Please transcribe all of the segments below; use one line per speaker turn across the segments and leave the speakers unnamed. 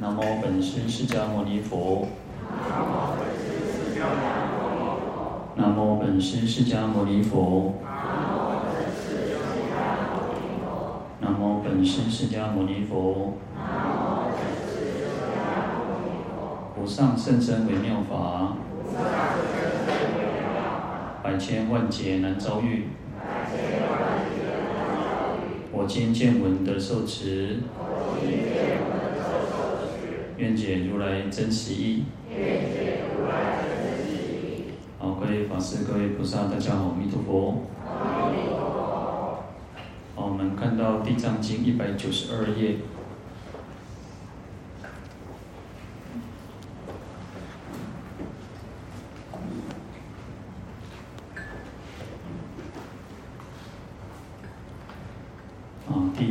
南无本师释迦牟尼佛。南无本师释迦牟尼佛。南无本师释迦牟尼佛。无上甚深微妙法，百千万劫难遭遇。我今见闻得受持，愿解如来真实义。好，各位法师、各位菩萨，大家好，阿弥陀佛。好，我们看到《地藏经》一百九十二页。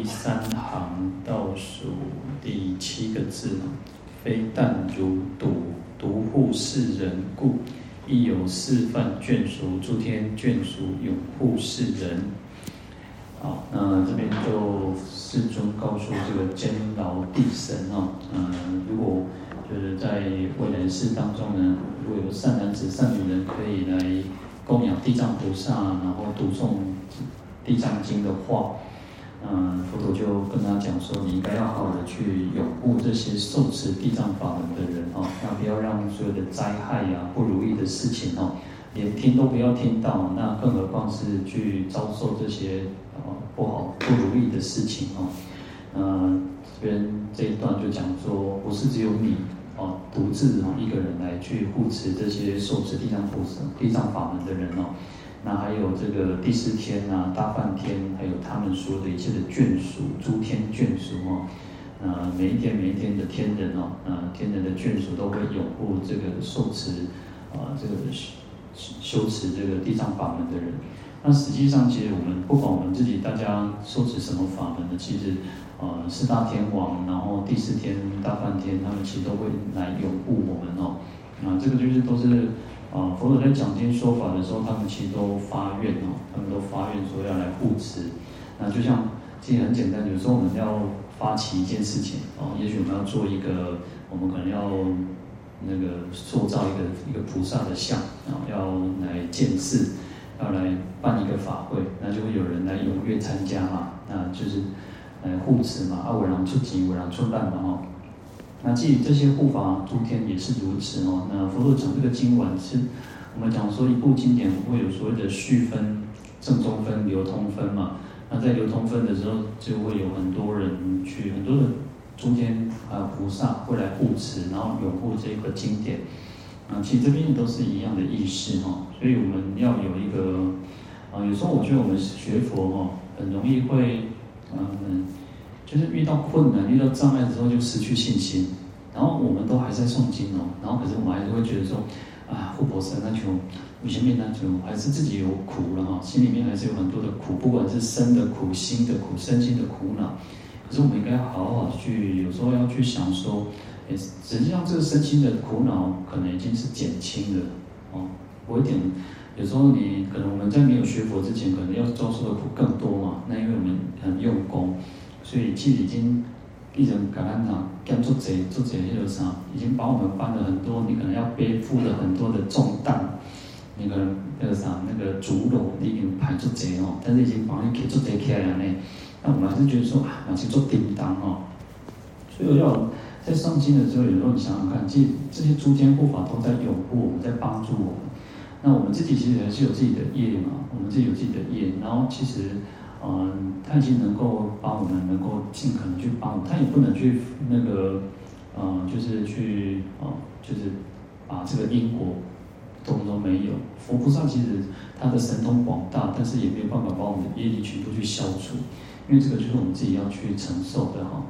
三行倒数第七个字，非但如独独护世人故，亦有四梵眷属诸天眷属永护世人。好，那这边就世尊告诉这个监牢地神哦，嗯，如果就是在未来世当中呢，如果有善男子、善女人可以来供养地藏菩萨，然后读诵地藏经的话。嗯，佛陀就跟他讲说，你应该要好好的去拥护这些受持地藏法门的人哦，那不要让所有的灾害呀、啊、不如意的事情哦，连听都不要听到，那更何况是去遭受这些哦不好不如意的事情哦。嗯，这边这一段就讲说，不是只有你哦，独自哦一个人来去护持这些受持地藏菩萨、地藏法门的人哦。那还有这个第四天啊，大梵天，还有他们说的一切的眷属，诸天眷属哦，呃，每一天每一天的天人哦，呃，天人的眷属都会拥护这个受持啊、呃，这个修修持这个地藏法门的人。那实际上，其实我们不管我们自己大家受持什么法门的，其实呃，四大天王，然后第四天大梵天，他们其实都会来拥护我们哦。啊，这个就是都是。啊，佛陀在讲经说法的时候，他们其实都发愿哦，他们都发愿说要来护持。那就像其实很简单，有时候我们要发起一件事情哦，也许我们要做一个，我们可能要那个塑造一个一个菩萨的像啊，要来建寺，要来办一个法会，那就会有人来踊跃参加嘛，那就是来护持嘛，啊，我让出钱，我让出办嘛，哦。那基于这些护法诸天也是如此哦。那佛陀讲这个经文是，我们讲说一部经典会有所谓的序分、正宗分、流通分嘛。那在流通分的时候，就会有很多人去，很多的诸天还有菩萨会来护持，然后拥护这个经典。啊，其实这边都是一样的意思哈。所以我们要有一个，啊，有时候我觉得我们学佛哦，很容易会，嗯。就是遇到困难、遇到障碍的时候，就失去信心。然后我们都还在诵经哦，然后可是我们还是会觉得说，啊，护国神那就有些面那就还是自己有苦了哈，心里面还是有很多的苦，不管是身的苦、心的苦、身心的苦恼。可是我们应该好好去，有时候要去想说，诶，实际上这个身心的苦恼可能已经是减轻了哦。我一点，有时候你可能我们在没有学佛之前，可能要遭受的苦更多嘛。那因为我们很用功。所以其实已经一人感恩他，干做贼做贼那个啥，已经把我们搬了很多，你可能要背负的很多的重担，那个那个啥那个竹篓已经排做贼哦，但是已经帮你给做贼起来了呢。那我们还是觉得说啊，还是做叮当哦。所以我要在上经的时候，有时候你想想看，这这些诸天护法都在拥护我们，在帮助我们。那我们自己其实还是有自己的业嘛，我们自己有自己的业，然后其实。嗯，他已经能够帮我们，能够尽可能去帮，他也不能去那个，嗯，就是去，呃，就是把这个因果都都没有。佛菩萨其实他的神通广大，但是也没有办法把我们的业力全部去消除，因为这个就是我们自己要去承受的哈。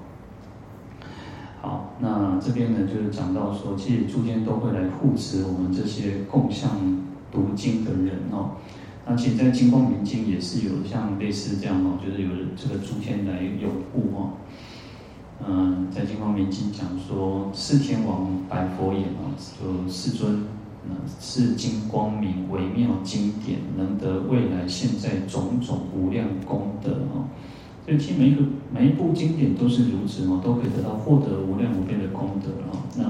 好，那这边呢就是讲到说，其实诸天都会来护持我们这些共向读经的人哦。那其实，在《金光明经》也是有像类似这样哦，就是有这个诸天来拥护哦。嗯，在《金光明经》讲说，四天王白佛言哦，就世尊，嗯，是金光明微妙经典，能得未来现在种种无量功德哦。所以，其实每一个每一部经典都是如此哦，都可以得到获得无量无边的功德啊。那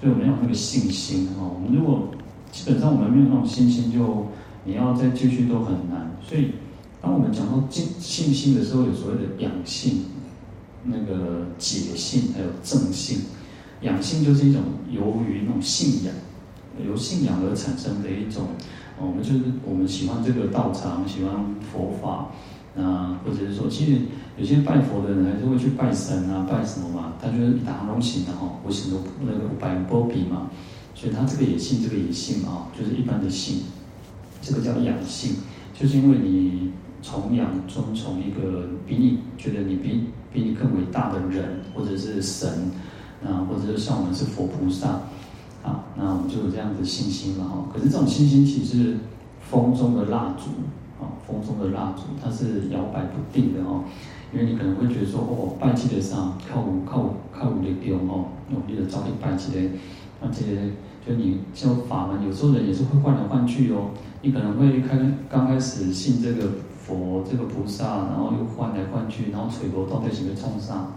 所以我们要有那个信心哦。我们如果基本上我们没有那种信心，就你要再继续都很难。所以当我们讲到信信心的时候，有所谓的养性、那个解性，还有正性。养性就是一种由于那种信仰，由信仰而产生的一种。我们就是我们喜欢这个道场，喜欢佛法。啊，或者是说，其实有些拜佛的人还是会去拜神啊，拜什么嘛？他觉得一打龙行的哈，我喜欢那个拜波比嘛，所以他这个也信，这个也信啊，就是一般的信。这个叫养性，就是因为你崇仰、尊崇一个比你觉得你比比你更伟大的人，或者是神，啊，或者是像我们是佛菩萨，啊，那我们就有这样的信心嘛哈。可是这种信心其实是风中的蜡烛。啊风中的蜡烛，它是摇摆不定的哦，因为你可能会觉得说，哦，拜祭的上靠靠靠五的丢哦，努力的早点拜祭的，而且就你修法门，有时候人也是会换来换去哦，你可能会开刚开始信这个佛这个菩萨，然后又换来换去，然后垂头到底是被冲上，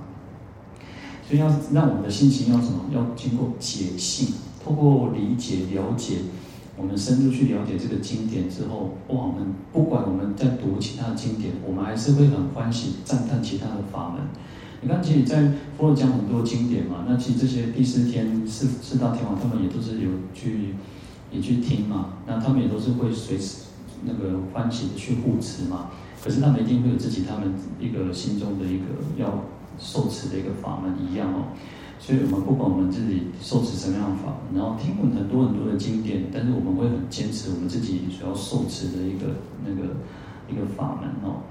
所以要让我们的信心要什么？要经过解性，透过理解了解。我们深入去了解这个经典之后，哇！我们不管我们在读其他的经典，我们还是会很欢喜赞叹其他的法门。你看，其实，在佛罗讲很多经典嘛，那其实这些第四天四四大天王他们也都是有去也去听嘛，那他们也都是会随时那个欢喜的去护持嘛。可是他们一定会有自己他们一个心中的一个要受持的一个法门一样哦。所以我们不管我们自己受持什么样的法，然后听闻很多很多的经典，但是我们会很坚持我们自己所要受持的一个那个一个法门哦。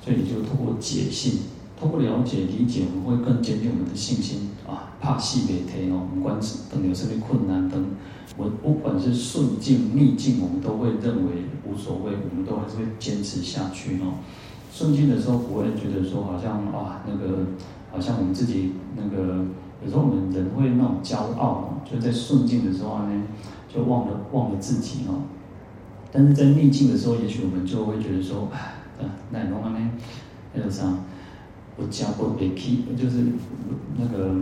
所以就通过解性，透过了解理解，我们会更坚定我们的信心啊。怕细别提哦，不管等有什么困难等，我不管是顺境逆境，我们都会认为无所谓，我们都还是会坚持下去哦。顺境的时候不会觉得说好像啊那个好像我们自己那个。有时候我们人会那种骄傲，就在顺境的时候呢，就忘了忘了自己哦。但是在逆境的时候，也许我们就会觉得说，哎，那那种呢，那个啥，我加过别气，就是那个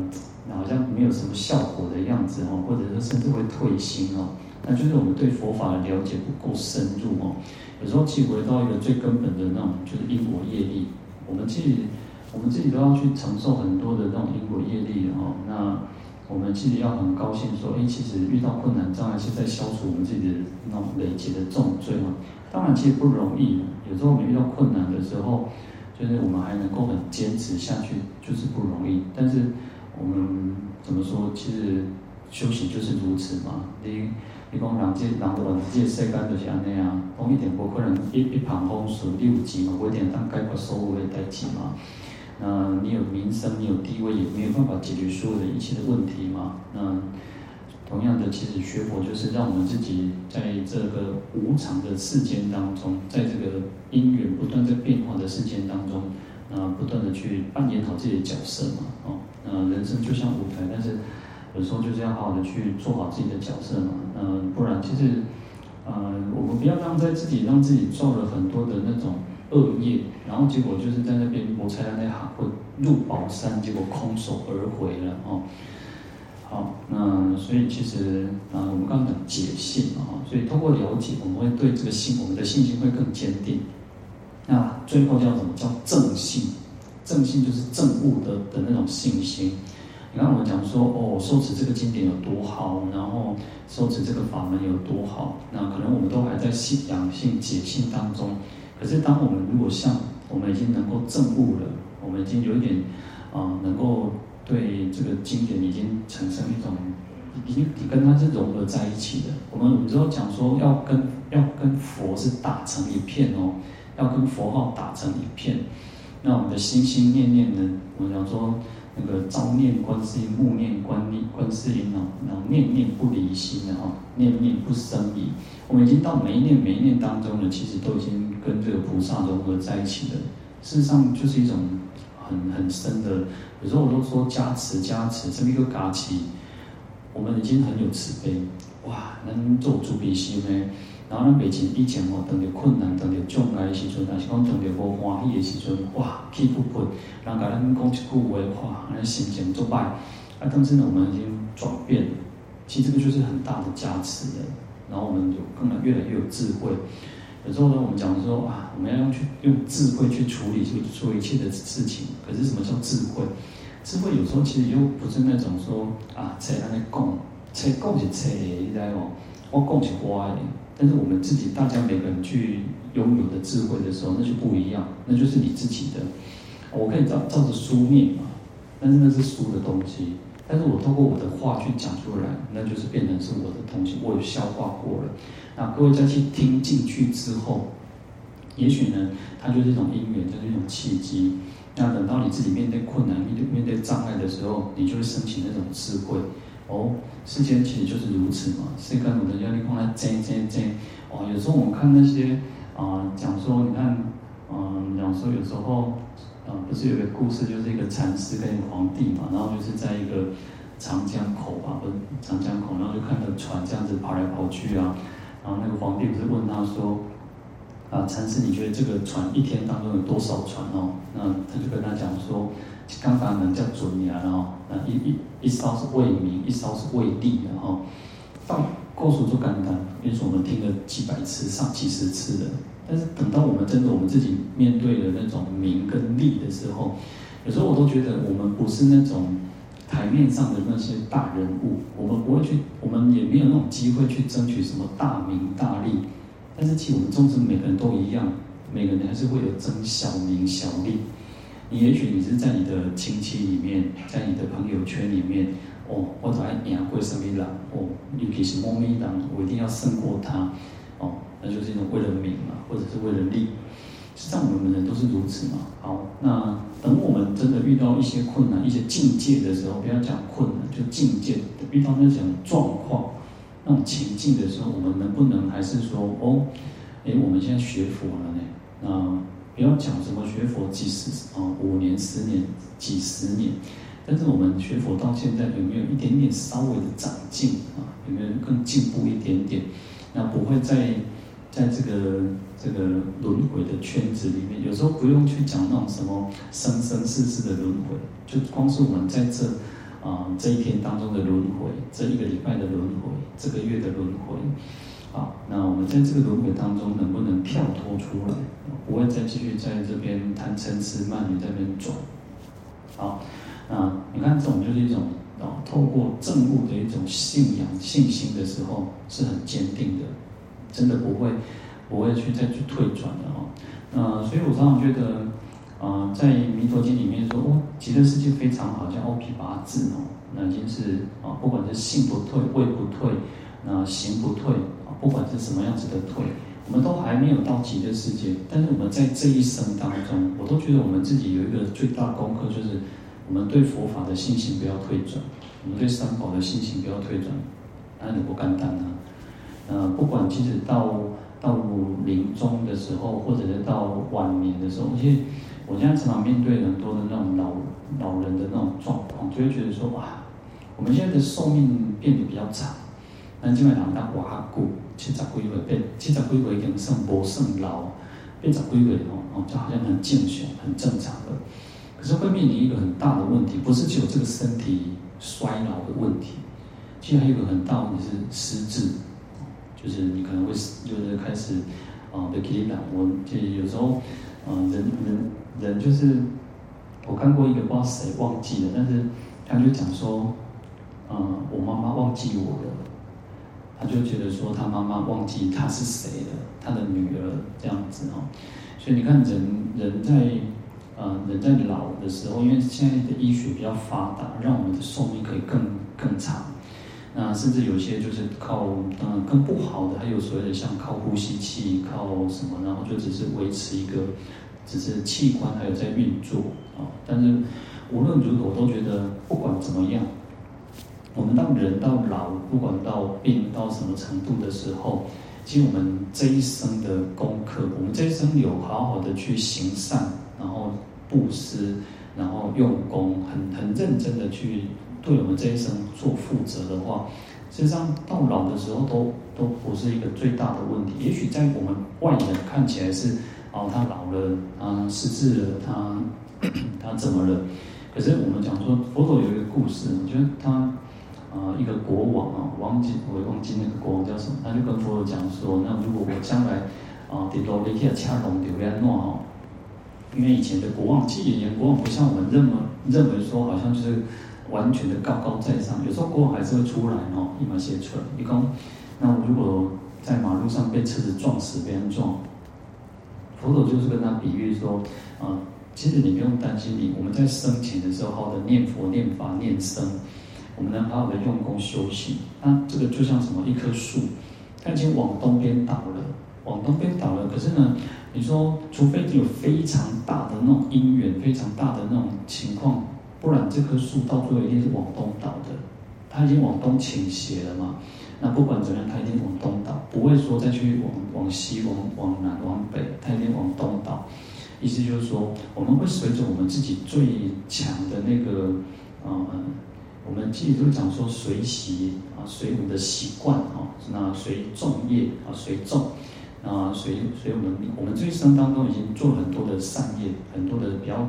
好像没有什么效果的样子哦，或者是甚至会退心哦。那就是我们对佛法的了解不够深入哦。有时候其实回到一个最根本的那种，就是因果业力，我们自己。我们自己都要去承受很多的那种因果业力哦。那我们自己要很高兴说，哎，其实遇到困难障碍是在消除我们自己的那种累积的重罪嘛。当然，其实不容易。有时候我们遇到困难的时候，就是我们还能够很坚持下去，就是不容易。但是我们怎么说？其实修行就是如此嘛。你你讲人这人的话，这个世间就是安尼啊。讲一点不可能一一旁风顺，你有钱嘛，我一定当解决所有的代志嘛。那你有名声，你有地位，也没有办法解决所有的一切的问题嘛？那同样的，其实学佛就是让我们自己在这个无常的世间当中，在这个因缘不断在变化的世间当中，啊，不断的去扮演好自己的角色嘛。哦，那人生就像舞台，但是有时候就是要好好的去做好自己的角色嘛。嗯，不然其实，呃，我们不要让在自己让自己造了很多的那种。恶业，然后结果就是在那边谋财那行会入宝山，结果空手而回了哦。好，那所以其实啊，我们刚刚讲解性啊，所以通过了解，我们会对这个信，我们的信心会更坚定。那最后叫什么？叫正性。正性就是正悟的的那种信心。你看我们讲说，哦，受持这个经典有多好，然后受持这个法门有多好，那可能我们都还在信仰性解性当中。可是，当我们如果像我们已经能够正悟了，我们已经有一点啊、能够对这个经典已经产生一种，已经你跟它是融合在一起的。我们有时候讲说要跟要跟佛是打成一片哦，要跟佛号打成一片。那我们的心心念念呢，我们讲说那个朝念观世音，暮念观念观世音哦，然后念念不离心的哈，念念不生疑。我们已经到每一念每一念当中呢，其实都已经。跟这个菩萨融合在一起的，事实上就是一种很很深的。有时候我都说加持加持，这么一个加持，我们已经很有慈悲。哇，能做主比心呢？然后呢，以前以前哦，遇到困难、遇到障碍的时阵，但是讲遇到无欢喜的时阵，哇，气不顺，人家咱讲一句话，哇，那心情就坏。啊，但是呢，我们已经转变了，其实这个就是很大的加持的。然后我们就更越来越有智慧。有时候呢，我们讲说啊，我们要用去用智慧去处理去做一切的事情。可是什么叫智慧？智慧有时候其实又不是那种说啊，才让你讲，才讲是才，你知道？我讲是花的。但是我们自己大家每个人去拥有的智慧的时候，那就不一样，那就是你自己的。我可以照照着书念嘛，但是那是书的东西。但是我透过我的话去讲出来，那就是变成是我的东西，我有消化过了。那各位再去听进去之后，也许呢，它就是一种因缘，就是一种契机。那等到你自己面对困难、面对面对障碍的时候，你就会升起那种智慧。哦，世间其实就是如此嘛。世间有的压力放在争争争。哦，有时候我们看那些啊，讲、说，你看，嗯、呃，讲说有时候。啊，不是有个故事，就是一个禅师跟皇帝嘛，然后就是在一个长江口吧，不是长江口，然后就看到船这样子跑来跑去啊，然后那个皇帝不是问他说，啊，禅师，你觉得这个船一天当中有多少船哦？那他就跟他讲说，刚刚人家准你啊，然后一一一艘是为民，一艘是为利，然后放过数就简单，因为我们听了几百次、上几十次的。但是等到我们真的我们自己面对的那种名跟利的时候，有时候我都觉得我们不是那种台面上的那些大人物，我们不会去，我们也没有那种机会去争取什么大名大利。但是其实我们众生每个人都一样，每个人还是会有争小名小利。你也许你是在你的亲戚里面，在你的朋友圈里面，哦，我怎么赢过什么人？哦，尤其是某某人，我一定要胜过他，哦。那就是一种为了名嘛，或者是为了利，实际上我们人都是如此嘛。好，那等我们真的遇到一些困难、一些境界的时候，不要讲困难，就境界，遇到那种状况、那种情境的时候，我们能不能还是说，哦，哎，我们现在学佛了呢？那不要讲什么学佛几十啊，五年、十年、几十年，但是我们学佛到现在有没有一点点稍微的长进啊？有没有更进步一点点？那不会再。在这个这个轮回的圈子里面，有时候不用去讲那种什么生生世世的轮回，就光是我们在这啊、这一天当中的轮回，这一个礼拜的轮回，这个月的轮回，啊，那我们在这个轮回当中能不能跳脱出来，不会再继续在这边贪嗔痴慢疑在那边转？好，那你看这种就是一种啊，透过证悟的一种信仰信心的时候，是很坚定的。真的不会，不会去再去退转的哦。那所以我常常觉得，啊、在弥陀经里面说，哦，极乐世界非常好，像欧毗跋致哦，那已经是啊，不管是信不退，位不退，那行不退啊，不管是什么样子的退，我们都还没有到极乐世界。但是我们在这一生当中，我都觉得我们自己有一个最大功课，就是我们对佛法的信心不要退转，我们对三宝的信心不要退转，那你不简单啊。呃，不管其实到到临终的时候，或者是到晚年的时候，其实我现在常常面对很多的那种老老人的那种状况，就会觉得说哇，我们现在的寿命变得比较长，但基本上他活还久，七十几岁变七十几岁已经算不算老，变十几岁哦哦，就好像很健全、很正常的。可是会面临一个很大的问题，不是只有这个身体衰老的问题，其实还有一个很大问题是失智。就是你可能会就是开始啊被激励，我就有时候啊人人人就是我看过一个不知道谁忘记了，但是他就讲说，啊我妈妈忘记我了，他就觉得说他妈妈忘记他是谁了，他的女儿这样子哦，所以你看人人在啊人在老的时候，因为现在的医学比较发达，让我们的寿命可以更更长。那甚至有些就是靠，嗯，更不好的，还有所谓的像靠呼吸器，靠什么，然后就只是维持一个，只是器官还有在运作啊。但是无论如何，我都觉得不管怎么样，我们当人到老，不管到病到什么程度的时候，其实我们这一生的功课，我们这一生有好好的去行善，然后布施，然后用功，很很认真的去。对我们这一生做负责的话，实际上到老的时候都都不是一个最大的问题。也许在我们外人看起来是，哦，他老了，他失智了，他他怎么了？可是我们讲说，佛陀有一个故事，我觉得他呃一个国王啊，忘记我忘记那个国王叫什么，他就跟佛陀讲说，那如果我将来啊，得罗里克恰龙流连诺哦，因为以前的国王，其实以前国王不像我们认为认为说好像就是完全的高高在上，有时候国王还是会出来哦，一马写出来，你讲，那如果在马路上被车子撞死，被人撞，佛陀就是跟他比喻说，啊。其实你不用担心你，我们在生前的时候，的念佛、念法、念僧，我们能好好的用功修行。那这个就像什么？一棵树，它已经往东边倒了，往东边倒了。可是呢，你说，除非你有非常大的那种因缘、非常大的那种情况，不然这棵树到最后一定是往东倒的。它已经往东倾斜了嘛？那不管怎样，它一定往东倒，不会说再去往往西、往往南、往北，它一定往东倒。意思就是说，我们会随着我们自己最强的那个，呃，我们自己都讲说随习啊，随我们的习惯啊，那随众业啊，随众啊，所以，所以我们我们这一生当中已经做了很多的善业，很多的比较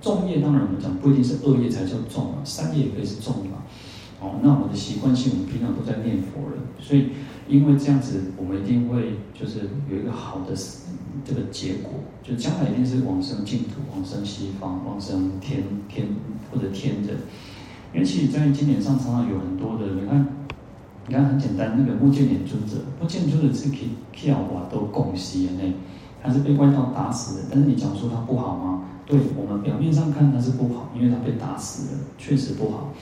重业，当然我们讲不一定是恶业才叫重啊，善业也可以是重嘛。哦，那我们的习惯性，我们平常都在念佛了，所以因为这样子，我们一定会就是有一个好的这个结果，就将来一定是往生净土、往生西方、往生天天或者天人。因为其，在经典上常常有很多的，你看，你看很简单，那个目犍连尊者，目犍连尊者是可以跳瓦都拱西的那，他是被外道打死的。但是你讲说他不好吗？对我们表面上看他是不好，因为他被打死了，确实不好。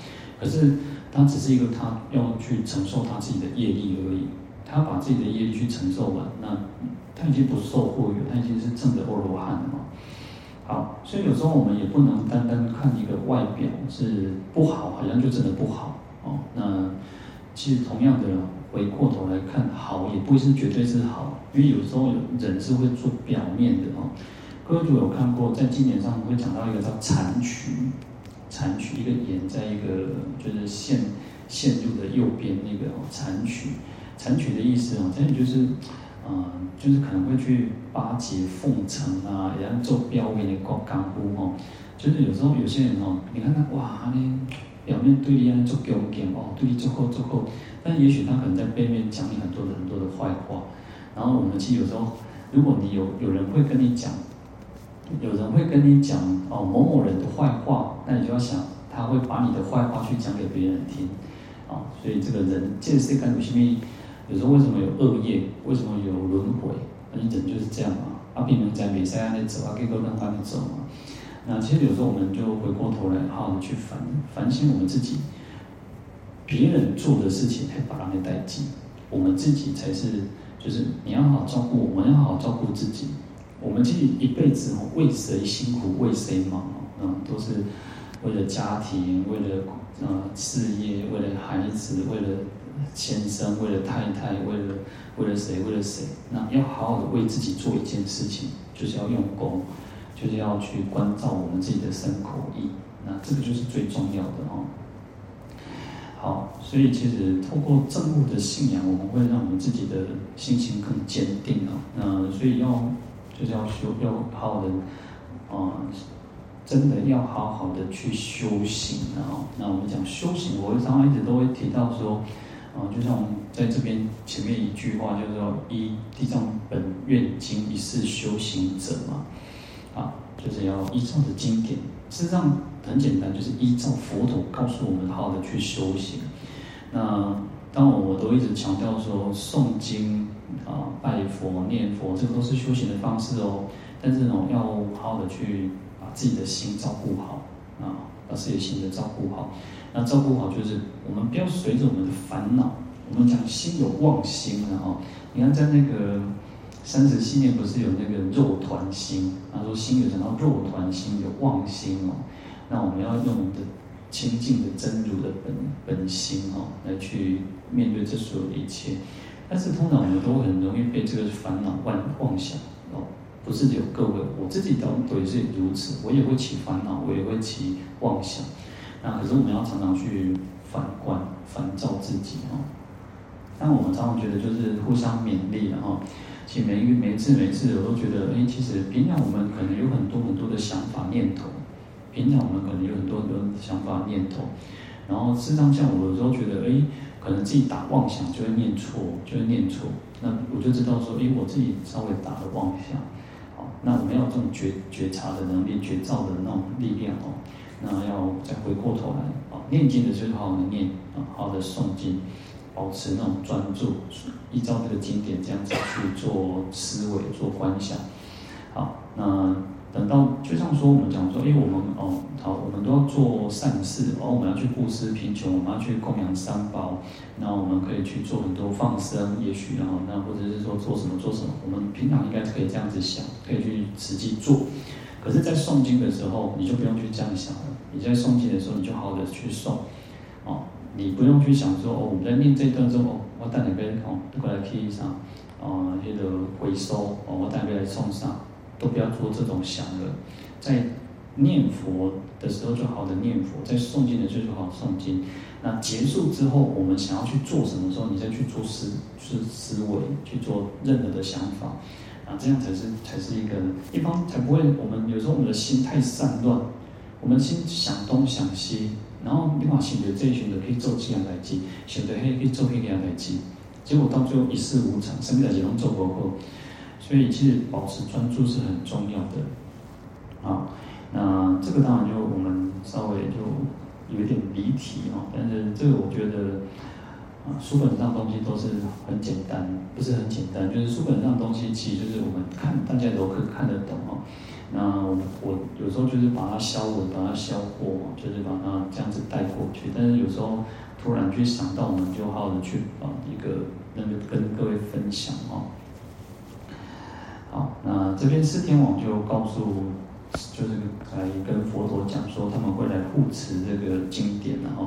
可是。他只是一个，他要去承受他自己的业力而已。他把自己的业力去承受完，那他已经不受惑有，他已经是正的阿罗汉了嘛。好，所以有时候我们也不能单单看一个外表是不好，好像就真的不好哦。那其实同样的，回过头来看，好也不是绝对是好，因为有时候人是会做表面的哦。各位如果有看过，在经典上会讲到一个叫残曲。残曲，一个言在一个就是线线路的右边那个哦残曲，残曲的意思哦，这里就是，嗯、就是可能会去巴结奉承啊，然后做表面的光干呼哦，就是有时候有些人哦，你看他哇，你表面对你做恭敬哦，对你做好做好，但也许他可能在背面讲你很多的很多的坏话，然后我们其实有时候，如果你有有人会跟你讲。有人会跟你讲哦某某人的坏话，那你就要想，他会把你的坏话去讲给别人听，啊、哦，所以这个人见识感有性命，有时候为什么有恶业，为什么有轮回？那人就是这样嘛，阿平能在比赛那走，啊，给个人帮你走嘛。那其实有时候我们就回过头来，好好的去反反省我们自己，别人做的事情还把他们带进，我们自己才是，就是你要好好照顾，我们要好好照顾自己。我们其实一辈子哦，为谁辛苦为谁忙啊，都是为了家庭，为了呃事业，为了孩子，为了先生，为了太太，为了为了谁，为了谁？那要好好的为自己做一件事情，就是要用功，就是要去关照我们自己的身口意，那这个就是最重要的哦。好，所以其实透过证悟的信仰，我们会让我们自己的心情更坚定啊。那所以要。就是要修，要好好的，啊、真的要好好的去修行的啊。那我们讲修行，我常常一直都会提到说，啊、就像我们在这边前面一句话，就是说依地藏本愿经一世修行者嘛，啊，就是要依照着经典，事实上很简单，就是依照佛陀告诉我们好好的去修行。那当我我都一直强调说诵经。啊，拜佛、念佛，这个都是修行的方式哦。但是呢，要好好的去把自己的心照顾好啊，把自己的心的照顾好。那照顾好就是我们不要随着我们的烦恼。我们讲心有妄心的哦。你看在那个三十七年不是有那个肉团心？他说心有讲到肉团心，有妄心哦。那我们要用我们的清净的真如的本本心哦，来去面对这所有的一切。但是通常我们都很容易被这个烦恼妄妄想哦，不是有各位，我自己当然也是如此，我也会起烦恼，我也会起妄想。那可是我们要常常去反观、反照自己哦。但我们常常觉得就是互相勉励的哈。其实每一每次每次我都觉得，哎，其实平常我们可能有很多很多的想法念头，平常我们可能有很多很多想法念头。然后事实上，像我有时候觉得，哎，可能自己打妄想就会念错，就会念错，那我就知道说，哎，我自己稍微打了妄想，好，那我们要这种觉觉察的能力，觉照的那种力量哦，那要再回过头来，啊，念经的时候好好的念，好好的诵经，保持那种专注，依照这个经典这样子去做思维、做观想，好，那。等到就像说，我们讲说，哎，我们哦，好，我们都要做善事，哦，我们要去布施贫穷，我们要去供养三宝，那我们可以去做很多放生，也许然后那或者是说做什么做什么，我们平常应该可以这样子想，可以去实际做。可是，在诵经的时候，你就不用去这样想了。你在诵经的时候，你就好好的去诵，哦，你不用去想说，哦，我们在念这段之后，我带你边哦，过来听一下，哦，那个回收，哦，我带你来送上。都不要做这种想了，在念佛的时候就好好的念佛，在诵经的时候就好好诵经。那结束之后，我们想要去做什么时候，你再去做思思思维，去做任何的想法，啊，这样才是才是一个一方才不会。我们有时候我们的心太散乱，我们心想东想西，然后另外想着这一群人可以做这样来记，想着嘿可以做那样来记，结果到最后一事无成，什么代志拢做不好。所以其实保持专注是很重要的，啊，那这个当然就我们稍微就有一点离题啊，但是这个我觉得啊，书本上东西都是很简单，不是很简单，就是书本上东西其实就是我们看大家都可以看得懂哦。那我我有时候就是把它消文，把它消过，就是把它这样子带过去。但是有时候突然去想到，我们就好好的去把一个那个跟各位分享哦。好，那这边四天王就告诉，就是来跟佛陀讲说，他们会来护持这个经典，然后，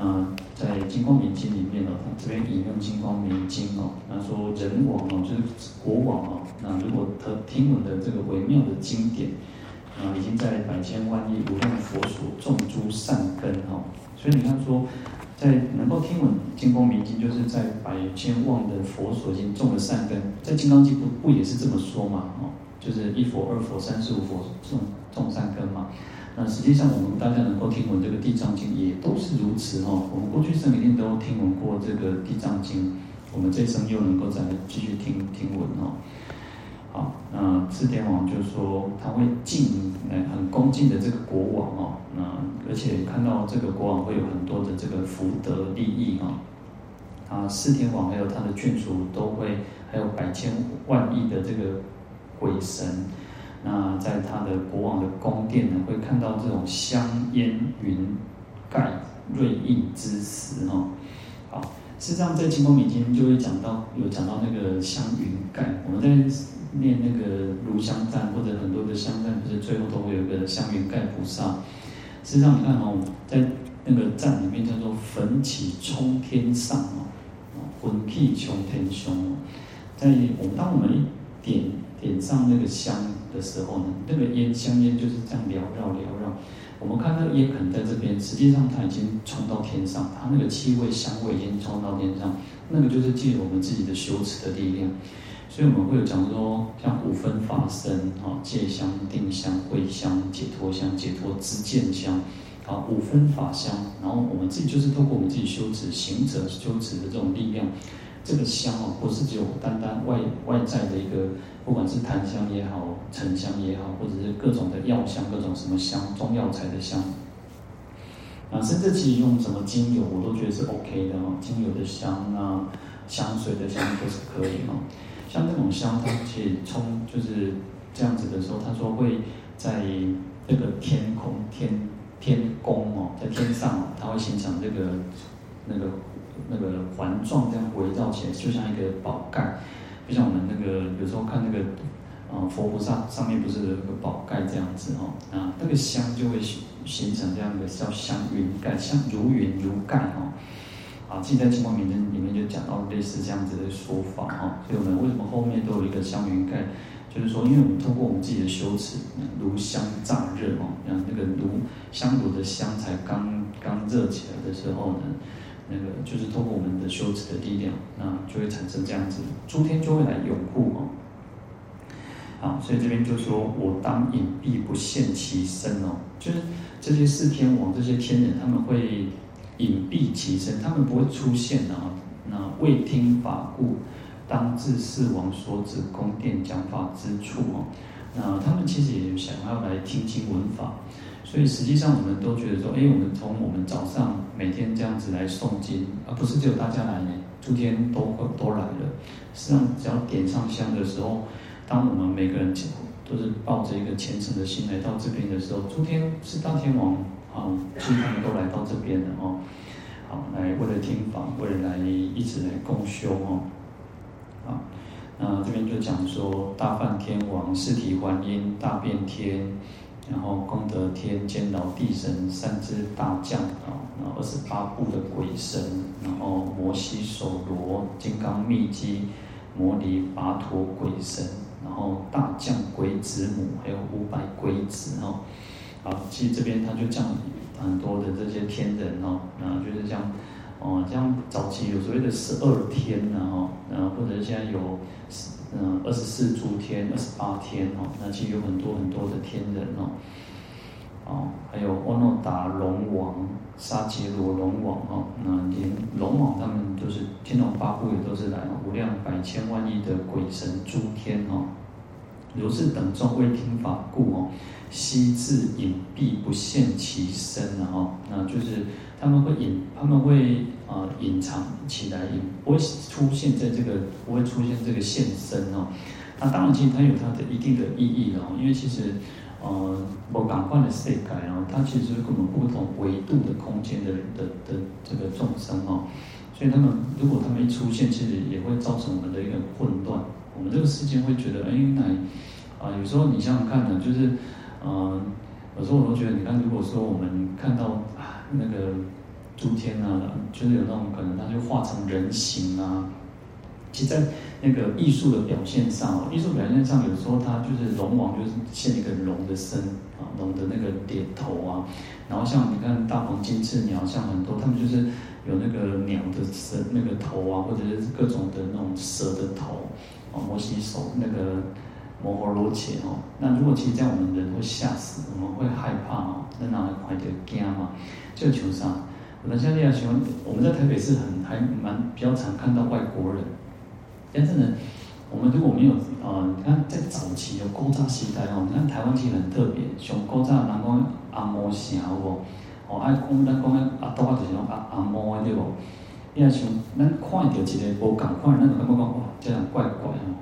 那在《金光明经》里面呢，这边引用《金光明经》哦，那说人王哦，就是国王哦，那如果他听闻的这个微妙的经典，啊，已经在百千万亿无量佛所种诸善根哦，所以你看说。在能够听闻《金光明经》，就是在百千万的佛所已经种了善根。在《金刚经》不不也是这么说嘛？哦，就是一佛、二佛、三十五佛种种善根嘛。那实际上我们大家能够听闻这个《地藏经》，也都是如此哦。我们过去生一定都听闻过这个《地藏经》，我们这一生又能够再继续听听闻哦。好，那四天王就说他会敬，很恭敬的这个国王哦，那而且看到这个国王会有很多的这个福德利益哦，啊，四天王还有他的眷属都会，还有百千万亿的这个鬼神，那在他的国王的宫殿呢，会看到这种香烟云盖瑞应之时哦，好，事实上在《金光明经》就会讲到，有讲到那个香云盖，我们在。念那个炉香赞或者很多的香赞，不是最后都会有个香云盖菩萨。事实上你看哦，在那个赞里面叫做焚起冲天上哦，焚气冲天胸哦。在我们当我们点点上那个香的时候呢，那个烟香烟就是这样缭绕缭绕。我们看那个烟可能在这边，实际上它已经冲到天上，它那个气味香味已经冲到天上，那个就是借我们自己的修持的力量。所以我们会有讲说，像五分法身啊，戒香、定香、慧香、解脱香、解脱知见香，啊，五分法香。然后我们自己就是透过我们自己修持行者修持的这种力量，这个香哦，不是只有单单外外在的一个，不管是檀香也好，沉香也好，或者是各种的药香，各种什么香，中药材的香。啊，甚至其实用什么精油，我都觉得是 OK 的哦，精油的香啊，香水的香都是可以哦。像这种香，它其实冲就是这样子的时候，他说会在这个天空天天宫哦，在天上哦，它会形成这个那个那个环状这样围绕起来，就像一个宝盖，就像我们那个有时候看那个呃佛菩萨上面不是有个宝盖这样子哦，啊那个香就会形形成这样的叫香云盖，像如云如盖哦。啊，记在《金光明经》里面就讲到类似这样子的说法哈，所以我们为什么后面都有一个香云盖？就是说，因为我们通过我们自己的修持，炉香乍热哦，让那个炉香炉的香才刚刚热起来的时候呢，那个就是通过我们的修持的力量，那就会产生这样子，诸天就会来拥护哦。好，所以这边就说我当隐蔽不现其身哦，就是这些四天王这些天人他们会。隐蔽其身，他们不会出现啊。那未听法故，当至四王所指宫殿讲法之处哦。那他们其实也想要来听经闻法，所以实际上我们都觉得说，哎，我们从我们早上每天这样子来诵经，而不是只有大家来，诸天都都来了。实际上，只要点上香的时候，当我们每个人都是抱着一个虔诚的心来到这边的时候，诸天是大天王啊，其他们都来到这边了哦。好，来为了听法，为了来一直来共修哦。好，那这边就讲说大梵天王、四体还音、大变天，然后功德天、监牢地神、三支大将啊，然后二十八部的鬼神，然后摩西手罗、金刚密机、摩尼跋陀鬼神，然后大将鬼子母，还有五百鬼子哦。啊，其实这边他就讲。很多的这些天人哦，然后就是像哦，像早期有所谓的十二天呐哦，然后或者现在有嗯二十四诸天、二十八天哦，那其实有很多很多的天人哦，哦，还有阿诺达龙王、沙杰罗龙王哦，那连龙王他们都是天龙八部也都是来无量百千万亿的鬼神诸天哦，如是等众为听法故哦。悉自隐蔽不现其身，然后，那就是他们会隐，他们会啊隐藏起来，也不会出现在这个，不会出现这个现身哦。那当然，其实它有它的一定的意义哦，因为其实，呃，我感官的世界哦，它其实是跟我们不同维度的空间的的的这个众生哦，所以他们如果他们一出现，其实也会造成我们的一个混乱。我们这个世界会觉得，哎，那啊，有时候你想想看呢，就是。嗯，有时候我都觉得，你看，如果说我们看到啊那个诸天啊，就是有那种可能，它就化成人形啊。其实，在那个艺术的表现上，艺术表现上，有时候它就是龙王，就是现一个龙的身啊，龙的那个点头啊。然后像你看大鹏金翅鸟，像很多他们就是有那个鸟的身那个头啊，或者是各种的那种蛇的头啊，摩西手那个。摩诃罗伽哦，那如果其实这样，我们人会吓死，我们会害怕哦，那哪会快点惊嘛？就求啥？我们现在喜欢，我们在台北市很还蛮比较常看到外国人，但是呢，我们如果没有啊、呃，你看在早期有古早时代哦，你看台湾其实很特别，像古早人讲阿摩城有无？哦，爱讲咱讲的阿多就是讲阿阿摩的对不？你若像咱看到一个无共款，咱就感觉讲哇，这样怪怪哦。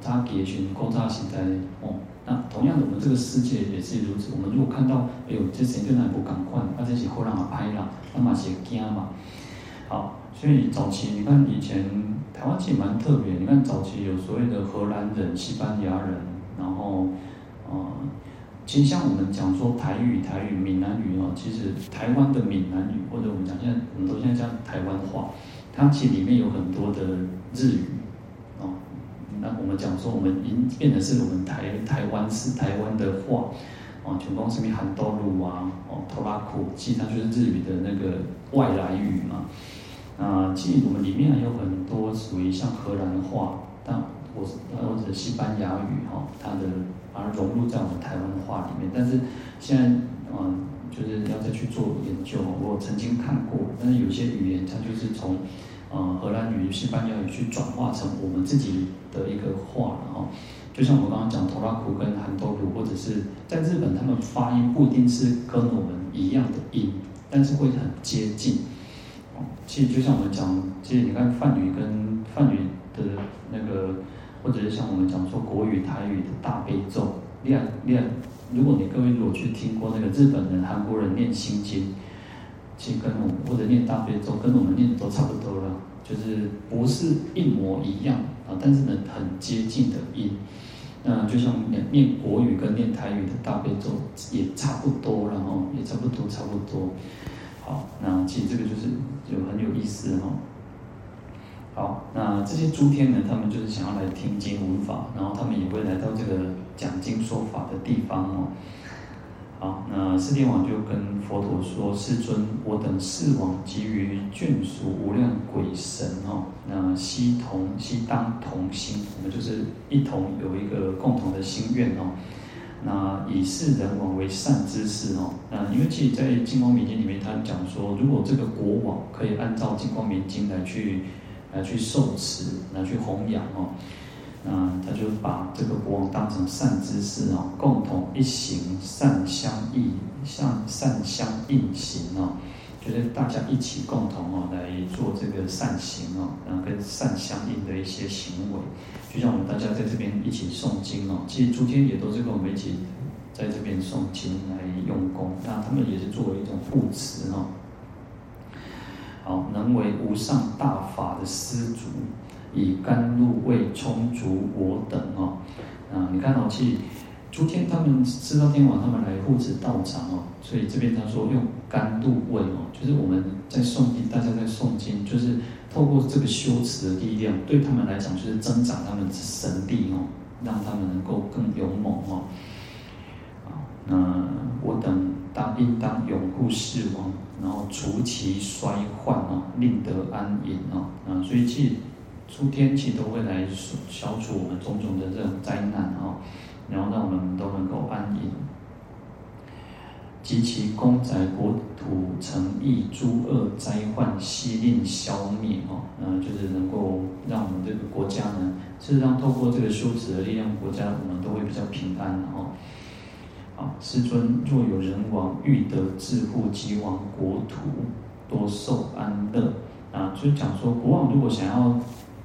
扎结群勾扎形在哦，那同样的，我们这个世界也是如此。我们如果看到，哎呦，这谁跟哪不赶快，那这些后让他拍了，那么些惊嘛。好，所以早期你看以前台湾其实蛮特别。你看早期有所谓的荷兰人、西班牙人，然后，呃，其实像我们讲说台语、台语、闽南语哦，其实台湾的闽南语或者我们讲现在我们都现在讲台湾话，它其实里面有很多的日语。那我们讲说，我们已经变成是我们台台湾是台湾的话，哦，全公司里很多路啊，哦，拖拉库，其实它就是日语的那个外来语嘛。啊，其实我们里面还有很多属于像荷兰话，但或者或者西班牙语哈，它的把它融入在我们台湾话里面。但是现在，嗯，就是要再去做研究。我曾经看过，但是有些语言它就是从。呃，荷兰语、西班牙语去转化成我们自己的一个话，然后就像我刚刚讲，托拉库跟韩多鲁，或者是在日本，他们发音不一定是跟我们一样的音，但是会很接近。其实就像我们讲，其实你看梵语跟梵语的那个，或者是像我们讲说国语、台语的大悲咒，练练，如果你各位如果去听过那个日本人、韩国人念心经。其实跟我们或者念大悲咒，跟我们念的都差不多了，就是不是一模一样啊，但是呢很接近的音。那就像念念国语跟念台语的大悲咒也差不多，然后也差不多差不多。好，那其实这个就是就很有意思哈。好，那这些诸天呢，他们就是想要来听经闻法，然后他们也会来到这个讲经说法的地方哦。好，那四天王就跟佛陀说：“世尊，我等四王基于眷属无量鬼神哦，那悉同悉当同心，我们就是一同有一个共同的心愿哦。那以释人王为善之事哦，那因为其实在《金光明经》里面，他讲说，如果这个国王可以按照《金光明经》来去来去受持，来去弘扬哦，那他就把这个国王当成善知识哦，共同一行善相应，向善相应行哦。就是大家一起共同哦来做这个善行哦，然后跟善相应的一些行为，就像我们大家在这边一起诵经哦，其实诸天也都是跟我们一起在这边诵经来用功，那他们也是作为一种护持哦。好，能为无上大法的施主，以甘露味充足我等哦。啊，你看哦，其实。诸天他们知道天王他们来护持道场哦，所以这边他说用甘露味哦，就是我们在诵经，大家在诵经，就是透过这个修持的力量，对他们来讲就是增长他们的神力哦，让他们能够更勇猛哦。啊那我等当应当永护世王，然后除其衰患哦，令得安隐哦。啊，所以其实诸天其实都会来消除我们种种的这种灾难哦。然后让我们都能够安隐，及其功载国土，诚益诸恶灾患，悉令消灭哦。嗯，就是能够让我们这个国家呢，事实上透过这个修持的力量，国家我们都会比较平安哦。好，世尊，若有人王欲得自护及亡国土，多受安乐啊，就讲说国王如果想要。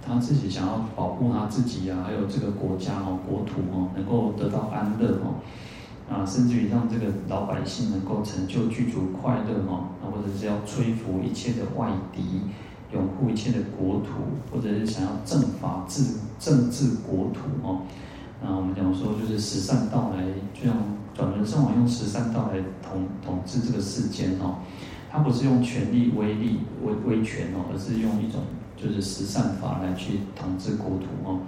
他自己想要保护他自己啊，还有这个国家哦，国土哦，能够得到安乐哦，啊，甚至于让这个老百姓能够成就具足快乐哦，啊，或者是要摧伏一切的外敌，拥护一切的国土，或者是想要正法治政治国土哦，那我们讲说就是十善道来，就像转轮圣王用十善道来统统治这个世间哦，他不是用权力威力威威权哦，而是用一种。就是十善法来去统治国土哦，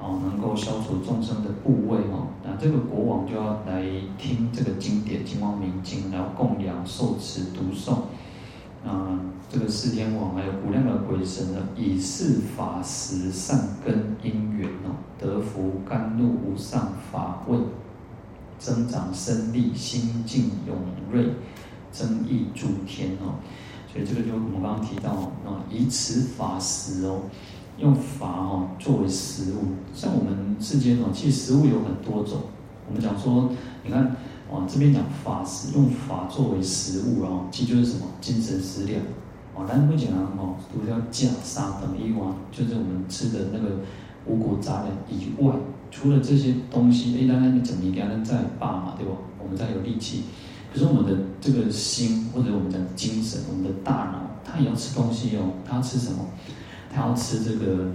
哦，能够消除众生的怖畏哦。那这个国王就要来听这个经典《金光明经》，然后供养、受持、读诵。啊，这个四天王还有无量的鬼神呢，以是法实善根因缘哦，得福甘露无上法味，增长身力，心境勇锐，增益诸天哦。所以这个就我们刚刚提到啊，以此法食哦，用法哦作为食物。像我们世间哦，其实食物有很多种。我们讲说，你看哦，这边讲法食，用法作为食物哦，其实就是什么精神食粮哦。咱会讲哦，除了假沙等以外，就是我们吃的那个五谷杂粮以外，除了这些东西，哎，当然你怎么给他再罢嘛，对吧？我们再有力气。可是我们的这个心，或者我们的精神，我们的大脑，它也要吃东西哦。它要吃什么？它要吃这个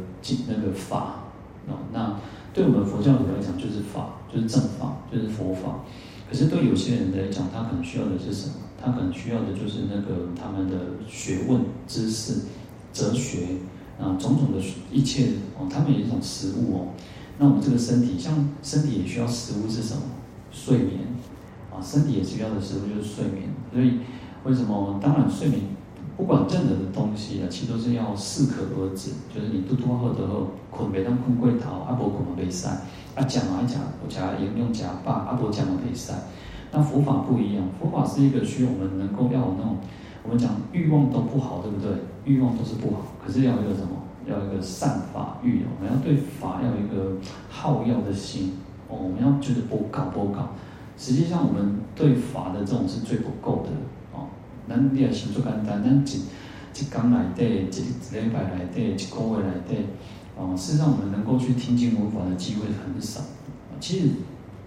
那个法哦。那对我们佛教徒来讲，就是法，就是正法，就是佛法。可是对有些人来讲，他可能需要的是什么？他可能需要的就是那个他们的学问、知识、哲学啊，种种的一切哦。他们有一种食物哦。那我们这个身体，像身体也需要食物是什么？睡眠。啊，身体也需要的食物就是睡眠，所以为什么？当然，睡眠不管任何的东西啊，其实都是要适可而止。就是你多多喝的喝，困没当困过头，阿婆困嘛袂使，啊讲嘛讲，我讲用用假霸，阿婆讲嘛袂使。那佛法不一样，佛法是一个需要我们能够要有那种，我们讲欲望都不好，对不对？欲望都是不好，可是要一个什么？要一个善法欲，我们要对法要有一个好要的心哦，我们要觉得不搞不搞。实际上，我们对法的这种是最不够的哦。咱你也想做简单，咱一一刚来对，一一礼拜来对，一个月来对，哦。事实上，我们能够去听经闻法的机会很少。其实，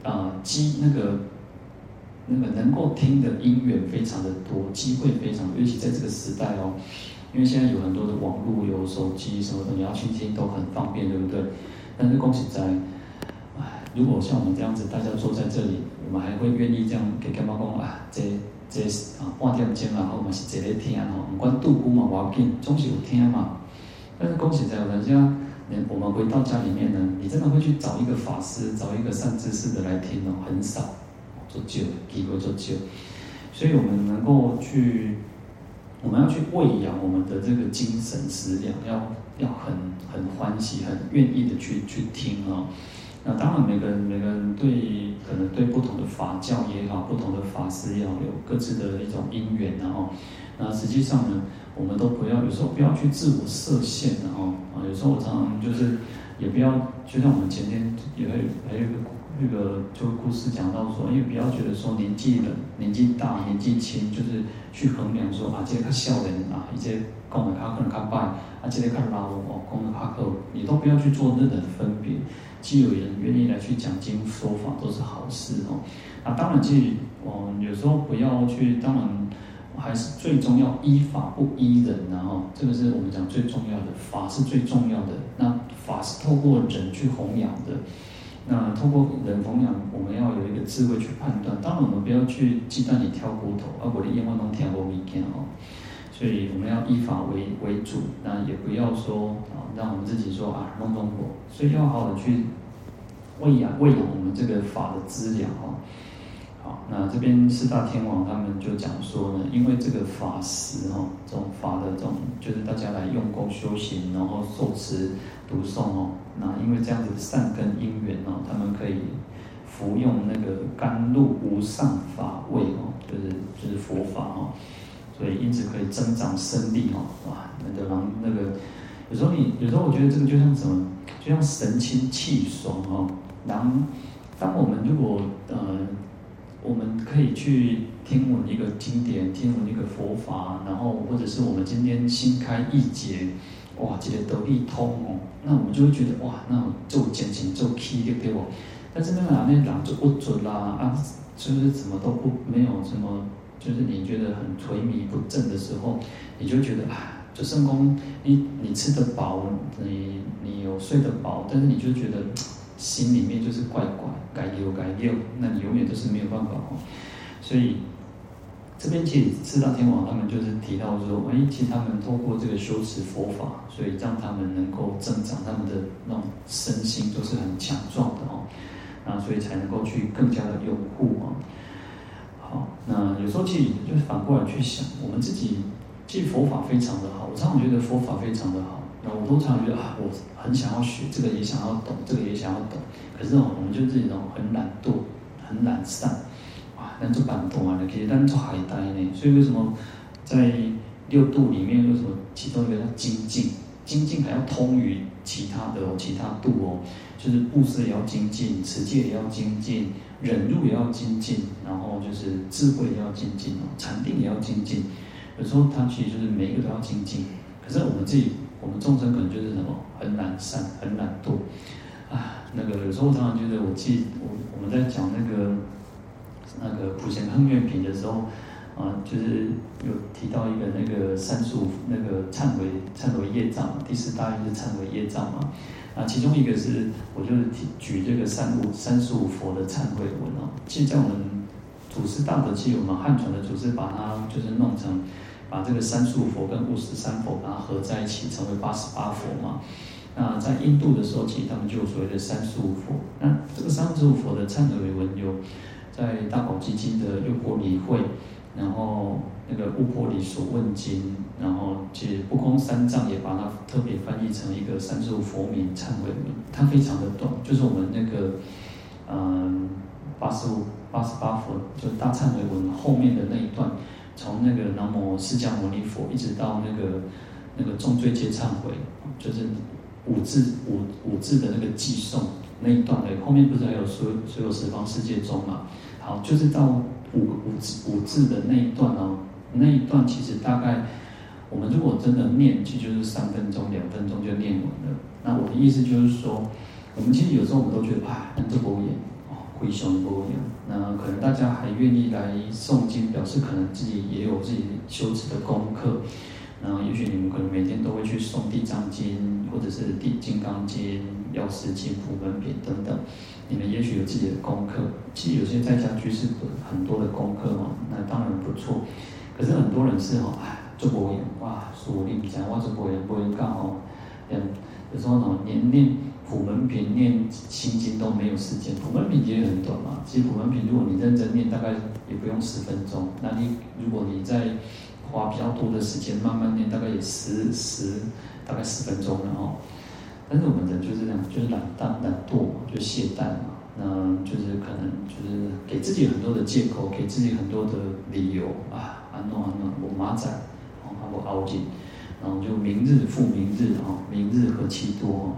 啊、呃，机那个那个能够听的因缘非常的多，机会非常，尤其在这个时代哦。因为现在有很多的网络、有手机什么的，你要去听都很方便，对不对？但是恭喜在。如果像我们这样子，大家坐在这里，我们还会愿意这样给干妈讲啊？这这啊半点钟啊，我们是坐在听吼，不管度孤嘛，我要紧，总是有听嘛。但是恭喜在有人家，我们回到家里面呢，你真的会去找一个法师，找一个善知识的来听哦，很少，做久，机会做久。所以我们能够去，我们要去喂养我们的这个精神食粮，要要很很欢喜，很愿意的去去听哦。那当然，每个人每个人对可能对不同的法教也好，不同的法师也好，有各自的一种因缘，然后，那实际上呢，我们都不要有时候不要去自我设限，然后啊，有时候我常常就是也不要，就像我们前天也会还有一个那个就故事讲到说，因为不要觉得说年纪的年纪大年纪轻，就是去衡量说啊，这些少年啊，一些讲的他可能较歹，啊，这些较老哦，讲的较好，你都不要去做任何的分别。既有人愿意来去讲经说法，都是好事哦。那当然，其实哦，有时候不要去，当然还是最重要，依法不依人，然后这个是我们讲最重要的，法是最重要的。那法是透过人去弘扬的，那透过人弘扬，我们要有一个智慧去判断。当然，我们不要去鸡蛋里挑骨头，啊，我的愿望能听我意见哦。所以我们要依法为为主，那也不要说啊，让我们自己说啊弄弄我，所以要好好的去喂养喂养我们这个法的资粮哦。好，那这边四大天王他们就讲说呢，因为这个法时哈，这种法的这种就是大家来用功修行，然后受持读诵哦，那因为这样子善根因缘哦，他们可以服用那个甘露无上法味哦，就是就是佛法哦。所以因此可以增长身力哦，哇，那个狼那个，有时候你有时候我觉得这个就像什么，就像神清气爽哦。狼当我们如果呃，我们可以去听闻一个经典，听闻一个佛法，然后或者是我们今天新开一节，哇，这个得力通哦，那我们就会觉得哇，那做简情做 key 对不对？但是那个哪边讲就不准啦啊，就是什么都不没有什么。就是你觉得很颓靡不振的时候，你就觉得啊，就圣公，你你吃得饱，你你有睡得饱，但是你就觉得心里面就是怪怪，该溜该溜，那你永远都是没有办法哦。所以这边其实四大天王他们就是提到说，哎，其实他们透过这个修持佛法，所以让他们能够增长他们的那种身心都是很强壮的哦，那所以才能够去更加的拥护哦。那有时候其实就是反过来去想，我们自己其实佛法非常的好，我常常觉得佛法非常的好，那我都常觉得啊，我很想要学这个，也想要懂这个，也想要懂。可是哦，我们就是这种很懒惰、很懒散，哇，那就办不完了。其实但做海带呢，所以为什么在六度里面，为什么其中一个叫精进？精进还要通于其他的哦其他度哦，就是布施也要精进，持戒也要精进。忍辱也要精进，然后就是智慧也要精进哦，禅定也要精进。有时候他其实就是每一个都要精进。可是我们自己，我们众生可能就是什么很懒散、很懒惰啊。那个有时候我常常觉得，我记我我们在讲那个那个普贤行愿品的时候啊，就是有提到一个那个三十五那个忏悔忏悔业障，第四大愿是忏悔业障嘛。那，其中一个是，我就是举这个三五三十五佛的忏悔文哦。其实，在我们祖师大德，其实我们汉传的祖师把它就是弄成，把这个三十五佛跟五十三佛把它合在一起，成为八十八佛嘛。那在印度的时候，其实他们就所谓的三十五佛。那这个三十五佛的忏悔文有在《大宝积经》的六波理会，然后那个鄔波璃所问经。然后，其实不空三藏也把它特别翻译成一个三十五佛名忏悔文，它非常的短，就是我们那个，嗯，八十五、八十八佛，就大忏悔文后面的那一段，从那个南无释迦牟尼佛一直到那个那个重罪戒忏悔，就是五字五五字的那个偈颂那一段的后面不是还有所所有十方世界中嘛？好，就是到五五字五字的那一段哦，那一段其实大概。我们如果真的念，其实就是三分钟、两分钟就念完了。那我的意思就是说，我们其实有时候我们都觉得，啊，这不会哦，会胸不会那可能大家还愿意来诵经，表示可能自己也有自己修持的功课。然后也许你们可能每天都会去诵《地藏经》，或者是《地金刚经》、《药师经》、《普门品》等等。你们也许有自己的功课。其实有些在家居士很多的功课哦，那当然不错。可是很多人是哦，哎。做佛言哇，说你讲我做佛言，佛言刚好，嗯，有时候呢，连念普门品、念心经都没有时间。普门品也很短嘛，其实普门品如果你认真念，大概也不用十分钟。那你如果你再花比较多的时间慢慢念，大概也十十大概十分钟了哦。但是我们人就是这样，就是懒惰、懒惰嘛，就懈怠嘛。那就是可能就是给自己很多的借口，给自己很多的理由啊，安诺安诺，我马仔，哦，我熬紧，然后就明日复明日，哦，明日何其多。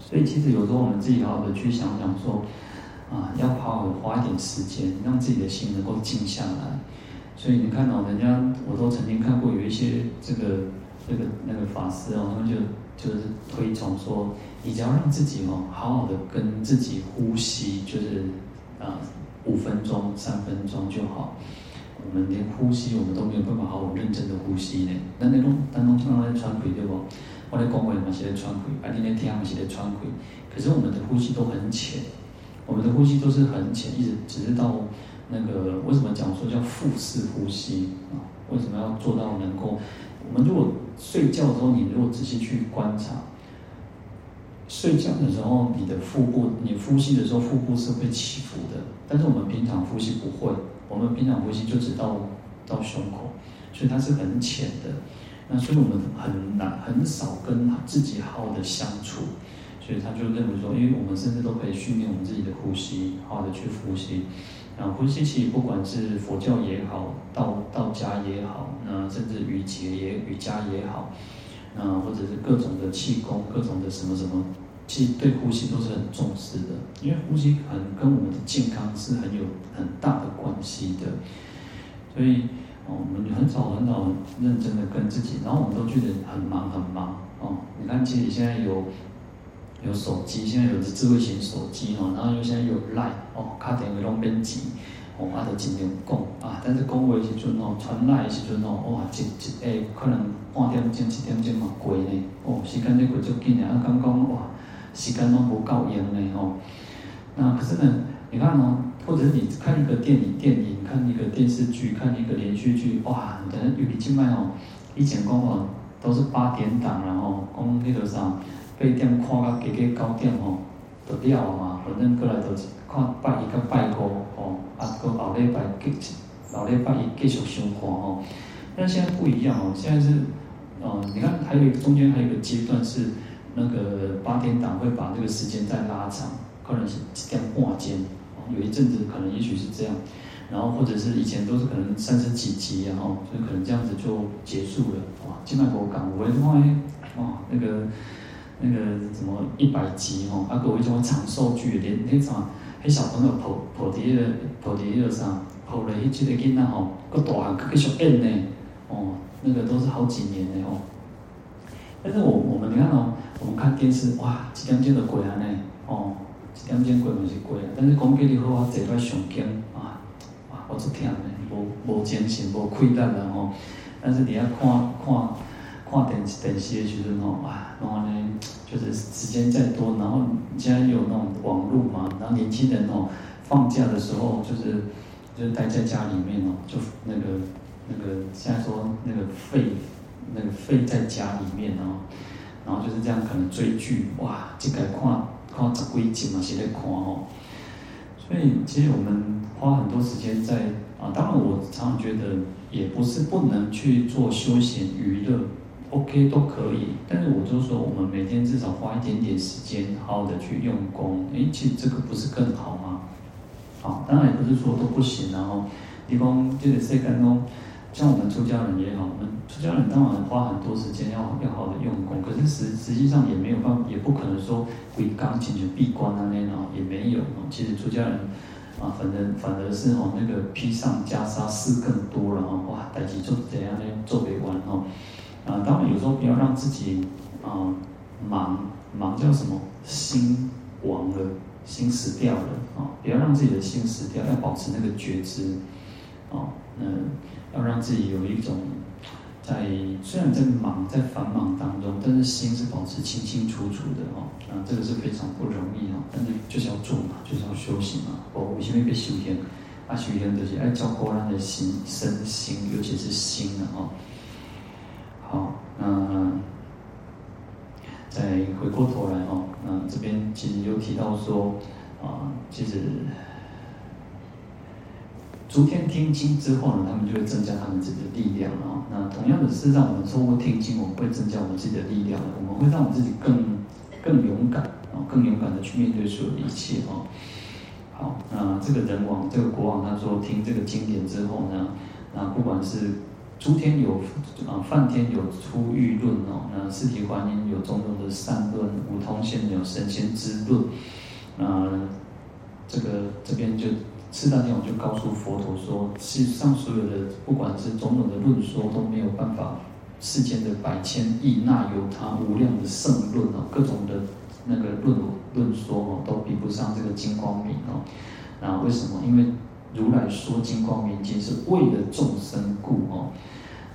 所以其实有时候我们自己好好的去想想说，啊，要好好花一点时间，让自己的心能够静下来。所以你看到人家，我都曾经看过有一些这个那个那个法师哦，他们就就是推崇说，你只要让自己哦好好的跟自己呼吸，就是啊五分钟、三分钟就好。我们连呼吸我们都没有办法好好认真的呼吸呢。那那种当中常常在喘气对不？我在讲话嘛是在喘气，啊你在听嘛是在喘气。可是我们的呼吸都很浅，我们的呼吸都是很浅，一直只是到。那个为什么讲说叫腹式呼吸啊？为什么要做到能够？我们如果睡觉的时候，你如果仔细去观察，睡觉的时候你的腹部，你呼吸的时候腹部是会起伏的。但是我们平常呼吸不会，我们平常呼吸就只到到胸口，所以它是很浅的。那所以我们很难很少跟自己好好的相处，所以他就认为说，因为我们甚至都可以训练我们自己的呼吸，好好的去呼吸。啊，呼吸其实不管是佛教也好，道道家也好，那甚至瑜伽也瑜伽也好，那或者是各种的气功，各种的什么什么，其实对呼吸都是很重视的，因为呼吸很跟我们的健康是很有很大的关系的。所以，我们很少很少认真的跟自己，然后我们都觉得很忙很忙哦。你看，其实现在有。有手机，现在有智慧型手机哦，然后又现在有 Line 哦，卡电话拢免钱哦，啊，就尽量讲啊，但是讲话时阵哦，传 Line 时阵哦，哇，一一诶，可能半点钟、一点钟嘛过呢，哦，时间咧过足紧啊，啊，刚刚哇，时间拢无够用呢哦。那可是呢，你看哦，或者是你看一个电影、电影，看一个电视剧，看一个连续剧，哇，等下尤其今麦哦，以前讲哦，都是八点档，然后讲那个啥。八点看到加加九点吼，就了嘛。反正过来就是看拜一个拜五吼，啊，搁后礼拜继后礼拜一继续上课吼。但现在不一样哦，现在是，呃，你看还有一个中间还有一个阶段是那个八点档会把这个时间再拉长，可能是一点半钟，有一阵子可能也许是这样，然后或者是以前都是可能三十几集然后就可能这样子就结束了。哇，今麦无讲，我话哇那个。那个什么一百集哦，啊，各位种长寿剧，连那场迄小朋友跑跑伫个跑伫个啥，跑了迄几个囡仔吼，个大佫继续演呢，哦，那个都是好几年的哦。但是我我们你看哦，我们看电视哇，一点钟就过安尼，哦，一点钟过嘛是过啊，但是讲起来好啊，坐在上镜啊，哇，我足忝嘞，无无精神，无气力了吼。但是你要看看。看电电视的时阵吼，哇，然后呢，就是时间再多，然后现在有那种网络嘛，然后年轻人哦，放假的时候就是就是待在家里面哦，就那个那个现在说那个废那个废在家里面哦，然后就是这样可能追剧，哇，这个看看十几集嘛，是在看哦，所以其实我们花很多时间在啊，当然我常常觉得也不是不能去做休闲娱乐。OK 都可以，但是我就说，我们每天至少花一点点时间，好好的去用功。诶，其实这个不是更好吗？好，当然也不是说都不行，然后地方就得说干哦，像我们出家人也好，我们出家人当然花很多时间要要好的用功，可是实实际上也没有办法，也不可能说会刚进去闭关啊那样，也没有。其实出家人啊，反正反而是哦那个披上袈裟事更多了啊，哇，代志做怎样呢？做不完哦。啊，当然有时候不要让自己啊忙忙叫什么心亡了，心死掉了啊！不要让自己的心死掉，要保持那个觉知啊，嗯，要让自己有一种在虽然在忙在繁忙当中，但是心是保持清清楚楚的哦。啊，这个是非常不容易哦，但是就是要做嘛，就是要修行嘛。哦，为什么被修行？啊，修行就是爱照顾咱的心身心，尤其是心的哦。好，那再回过头来哦，那这边其实有提到说，啊，其实诸天听经之后呢，他们就会增加他们自己的力量啊。那同样的是，让我们通过听经，我们会增加我们自己的力量，我们会让我们自己更更勇敢啊，更勇敢的去面对所有的一切啊。好，那这个人王，这个国王，他说听这个经典之后呢，那不管是诸天有啊，梵天有出喻论哦，那四体观音有种种的善论，五通仙有神仙之论，那这个这边就四大天王就告诉佛陀说，世上所有的不管是种种的论说都没有办法，世间的百千亿那由他无量的圣论哦，各种的那个论论说哦，都比不上这个金光明哦。那为什么？因为如来说金光明经是为了众生故哦。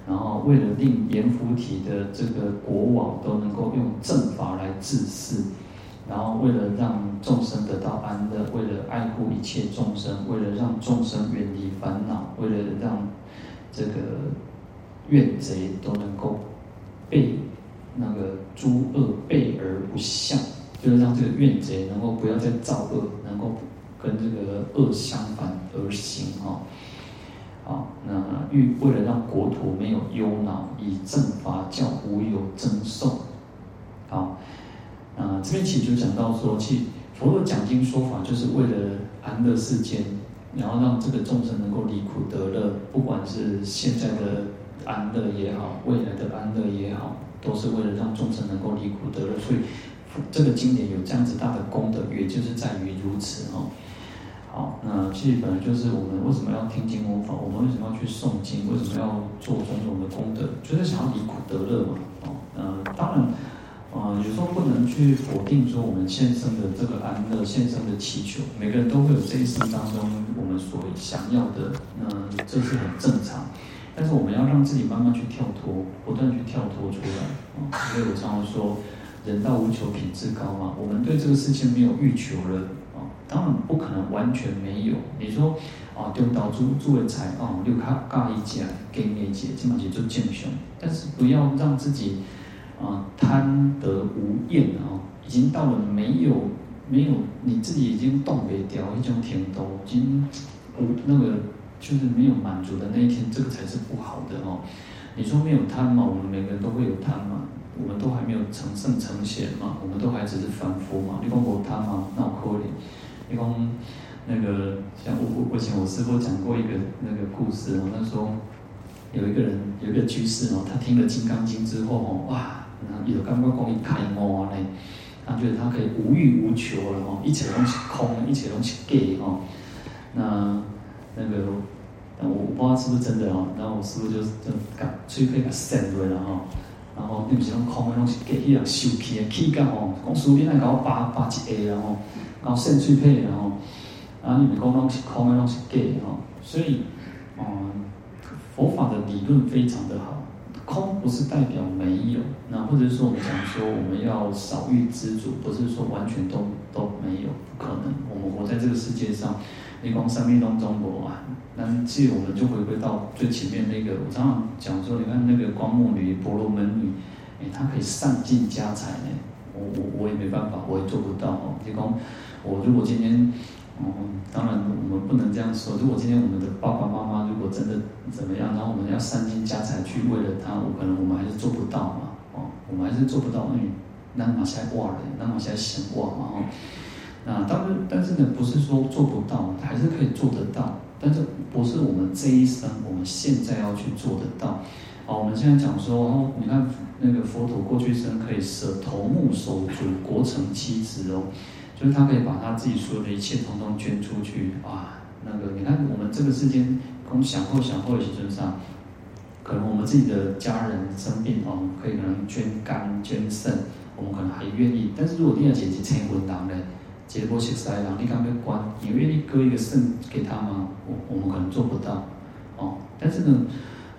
然后为了令阎浮提的这个国王都能够用正法来治世，然后为了让众生得到安乐，为了爱护一切众生，为了让众生远离烦恼，为了让这个怨贼都能够被那个诸恶备而不向，就是让这个怨贼能够不要再造恶，能够跟这个恶相反而行啊。啊，那欲为了让国土没有忧恼，以正法教无有争讼。好，啊，这边其实就讲到说，其佛陀讲经说法，就是为了安乐世间，然后让这个众生能够离苦得乐，不管是现在的安乐也好，未来的安乐也好，都是为了让众生能够离苦得乐。所以，这个经典有这样子大的功德，也就是在于如此哦。好，那其实本来就是我们为什么要听经闻法，我们为什么要去诵经，为什么要做种种的功德，就是想要离苦得乐嘛。哦，呃，当然，呃，有时候不能去否定说我们现生的这个安乐，现生的祈求，每个人都会有这一生当中我们所想要的，那这是很正常。但是我们要让自己慢慢去跳脱，不断去跳脱出来。啊，所以我常常说，人到无求品质高嘛，我们对这个事情没有欲求了。当然不可能完全没有。你说啊，中道诸诸位财啊，六卡嘎一家给你解，基本上就健雄。但是不要让自己啊贪得无厌啊，已经到了没有没有你自己已经动不掉一种甜头，已经无那个就是没有满足的那一天，这个才是不好的哦。你说没有贪嘛？我们每个人都会有贪嘛？我们都还没有成圣成贤嘛？我们都还只是凡夫嘛？你讲我他嘛？那我可怜。比方那个像我我我以前我师父讲过一个那个故事哦，那时候有一个人有一个居士哦，他听了《金刚经》之后哦，哇，然后有刚刚讲一开悟呢，他觉得他可以无欲无求了哦，一切东西空，一切东西假哦。那那个我我不知道是不是真的哦，然后我师父就就讲，吹可以给闪出来了哈，然后那不是讲空的东西假，伊个受气的气感哦，讲师父你来给我拔拔一下然后。然后现去配，然后，啊你们讲东西空的东西假哦，所以，嗯，佛法的理论非常的好，空不是代表没有，那或者是说我们讲说我们要少欲知足，不是说完全都都没有，不可能。我们活在这个世界上，你光生命当中不完，那其实我们就回归到最前面那个，我常常讲说，你看那个光目女、婆罗门女，诶，她可以散尽家财呢，我我我也没办法，我也做不到哦，你讲。我如果今天，嗯，当然我们不能这样说。如果今天我们的爸爸妈妈如果真的怎么样，然后我们要散尽家财去为了他，我可能我们还是做不到嘛，哦，我们还是做不到。那那马西亚瓦人，那马西亚神瓦嘛，哦，那当然，但是呢，不是说做不到，还是可以做得到。但是不是我们这一生，我们现在要去做得到。好，我们现在讲说，哦，你看那个佛陀过去生可以舍头目手足国城妻子哦。就是他可以把他自己所有的一切统统捐出去啊！那个你看，我们这个世间，从想后想后的基础上，可能我们自己的家人生病哦，可以可能捐肝捐肾，我们可能还愿意。但是如果第二节是成文郎呢，结果是塞郎，你刚被关，你愿意割一个肾给他吗？我我们可能做不到哦。但是呢，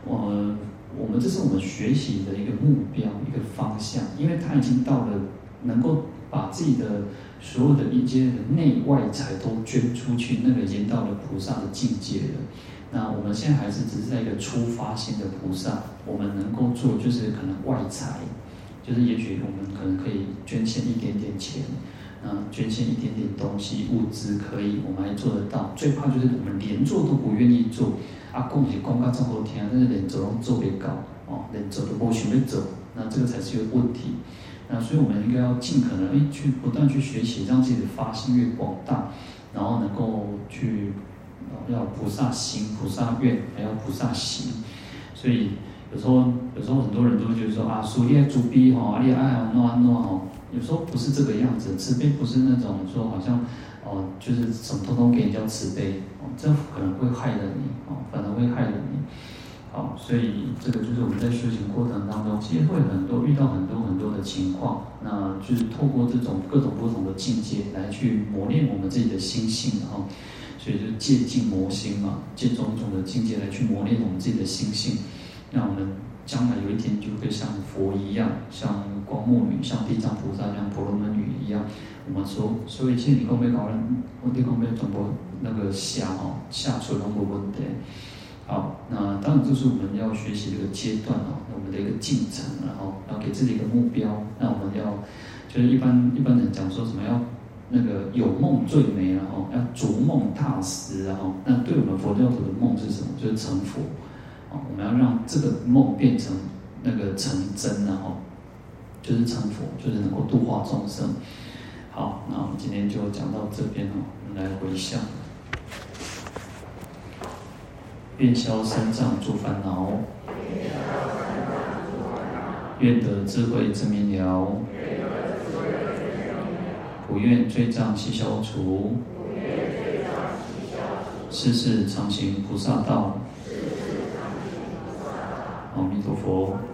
我我们这是我们学习的一个目标，一个方向，因为他已经到了能够把自己的。所有的一切的内外财都捐出去，那个已经到了菩萨的境界了。那我们现在还是只是在一个出发心的菩萨，我们能够做就是可能外财，就是也许我们可能可以捐献一点点钱，啊，捐献一点点东西物资可以，我们还做得到。最怕就是我们连做都不愿意做，啊，讲是讲到这么多天，但是连走都做不搞，哦，连走都不想要走，那这个才是有问题。那所以我们应该要尽可能诶去不断去学习，让自己的发心越广大，然后能够去要菩萨行、菩萨愿，还要菩萨行。所以有时候有时候很多人都会觉得说啊，属业主逼哈，啊你爱啊弄啊弄啊，有时候不是这个样子，慈悲不是那种说好像哦，就是什么通通给你叫慈悲哦，这可能会害了你哦，反而会害了你。好，所以这个就是我们在修行过程当中，其实会很多遇到很多很多的情况，那就是透过这种各种不同的境界来去磨练我们自己的心性，然后，所以就借境磨心嘛，借种种的境界来去磨练我们自己的心性，让我们将来有一天就会像佛一样，像光目女，像地藏菩萨，像婆罗门女一样，我们说，所以现在你讲要搞人，我哋讲要全部那个下哦，下出拢无问题。好，那当然就是我们要学习这个阶段哦，我们的一个进程，然后要给自己一个目标。那我们要就是一般一般人讲说什么要那个有梦最美，然后要逐梦踏实，然后那对我们佛教徒的梦是什么？就是成佛。我们要让这个梦变成那个成真，然后就是成佛，就是能够度化众生。好，那我们今天就讲到这边哦，我们来回向。愿消三障诸烦恼，愿得智慧真明了，不愿罪障悉消除，世世常行菩萨道。阿弥陀佛。